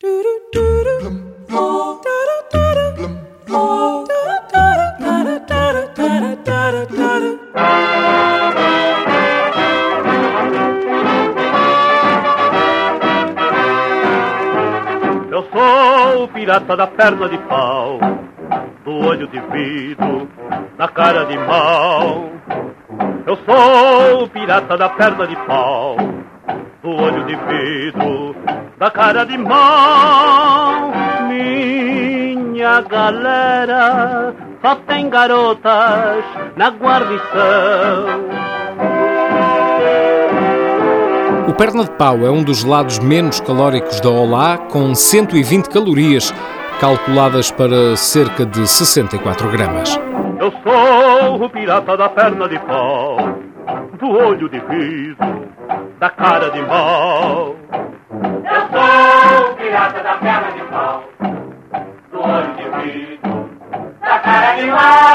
Eu sou o pirata da perna de pau, do olho de vidro, da cara de mal. Eu sou o pirata da perna de pau, do olho de vidro, da cara de mal. Minha galera só tem garotas na guarnição. O perna de pau é um dos lados menos calóricos da Olá, com 120 calorias, calculadas para cerca de 64 gramas. Eu sou o pirata da perna de pau, do olho de vidro, da cara de mal. Pirata da